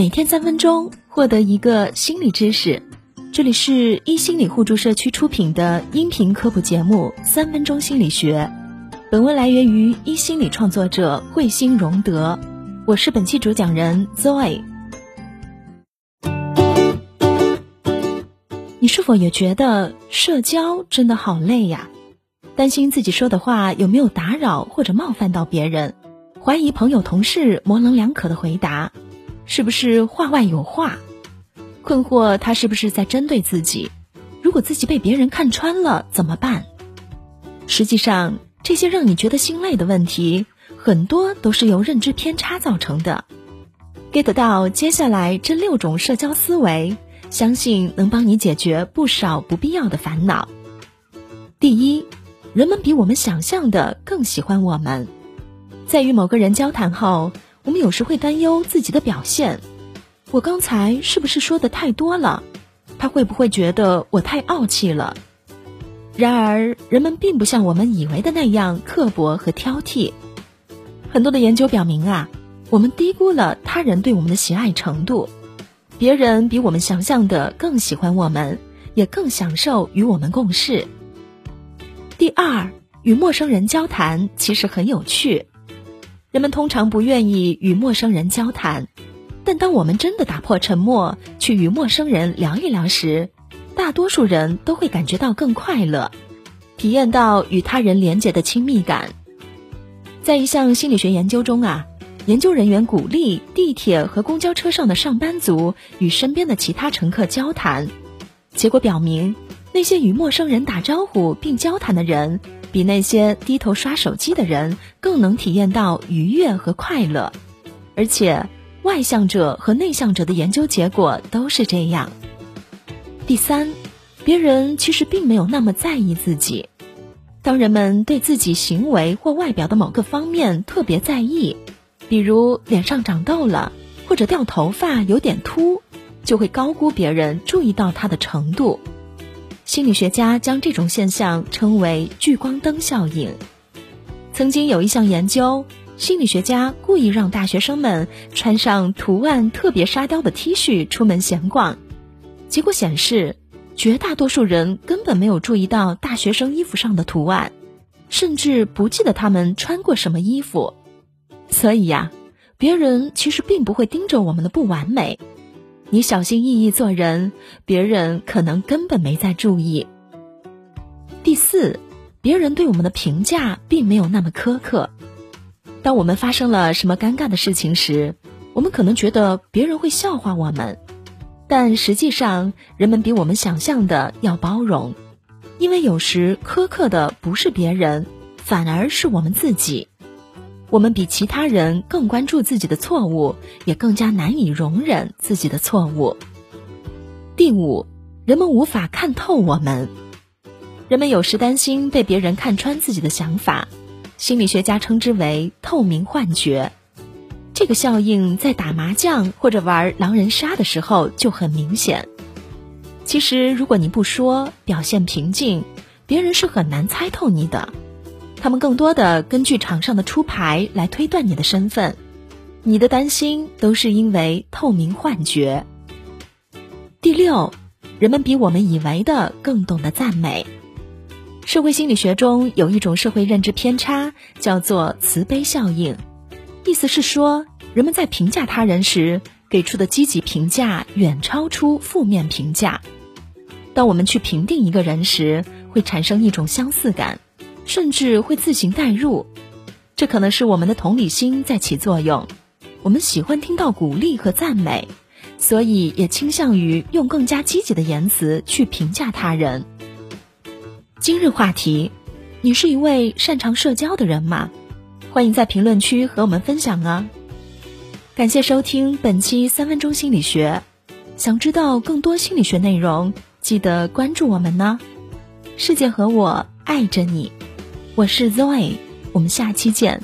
每天三分钟，获得一个心理知识。这里是一心理互助社区出品的音频科普节目《三分钟心理学》。本文来源于一心理创作者慧心荣德，我是本期主讲人 Zoe。你是否也觉得社交真的好累呀？担心自己说的话有没有打扰或者冒犯到别人？怀疑朋友同事模棱两可的回答，是不是话外有话？困惑他是不是在针对自己？如果自己被别人看穿了怎么办？实际上，这些让你觉得心累的问题，很多都是由认知偏差造成的。get 到接下来这六种社交思维，相信能帮你解决不少不必要的烦恼。第一，人们比我们想象的更喜欢我们。在与某个人交谈后，我们有时会担忧自己的表现。我刚才是不是说的太多了？他会不会觉得我太傲气了？然而，人们并不像我们以为的那样刻薄和挑剔。很多的研究表明啊，我们低估了他人对我们的喜爱程度。别人比我们想象的更喜欢我们，也更享受与我们共事。第二，与陌生人交谈其实很有趣。人们通常不愿意与陌生人交谈，但当我们真的打破沉默，去与陌生人聊一聊时，大多数人都会感觉到更快乐，体验到与他人连结的亲密感。在一项心理学研究中啊，研究人员鼓励地铁和公交车上的上班族与身边的其他乘客交谈，结果表明，那些与陌生人打招呼并交谈的人。比那些低头刷手机的人更能体验到愉悦和快乐，而且外向者和内向者的研究结果都是这样。第三，别人其实并没有那么在意自己。当人们对自己行为或外表的某个方面特别在意，比如脸上长痘了，或者掉头发有点秃，就会高估别人注意到他的程度。心理学家将这种现象称为“聚光灯效应”。曾经有一项研究，心理学家故意让大学生们穿上图案特别沙雕的 T 恤出门闲逛，结果显示，绝大多数人根本没有注意到大学生衣服上的图案，甚至不记得他们穿过什么衣服。所以呀，别人其实并不会盯着我们的不完美。你小心翼翼做人，别人可能根本没在注意。第四，别人对我们的评价并没有那么苛刻。当我们发生了什么尴尬的事情时，我们可能觉得别人会笑话我们，但实际上，人们比我们想象的要包容，因为有时苛刻的不是别人，反而是我们自己。我们比其他人更关注自己的错误，也更加难以容忍自己的错误。第五，人们无法看透我们。人们有时担心被别人看穿自己的想法，心理学家称之为透明幻觉。这个效应在打麻将或者玩狼人杀的时候就很明显。其实，如果你不说，表现平静，别人是很难猜透你的。他们更多的根据场上的出牌来推断你的身份，你的担心都是因为透明幻觉。第六，人们比我们以为的更懂得赞美。社会心理学中有一种社会认知偏差，叫做慈悲效应，意思是说，人们在评价他人时给出的积极评价远超出负面评价。当我们去评定一个人时，会产生一种相似感。甚至会自行代入，这可能是我们的同理心在起作用。我们喜欢听到鼓励和赞美，所以也倾向于用更加积极的言辞去评价他人。今日话题：你是一位擅长社交的人吗？欢迎在评论区和我们分享啊！感谢收听本期三分钟心理学。想知道更多心理学内容，记得关注我们呢。世界和我爱着你。我是 Zoe，我们下期见。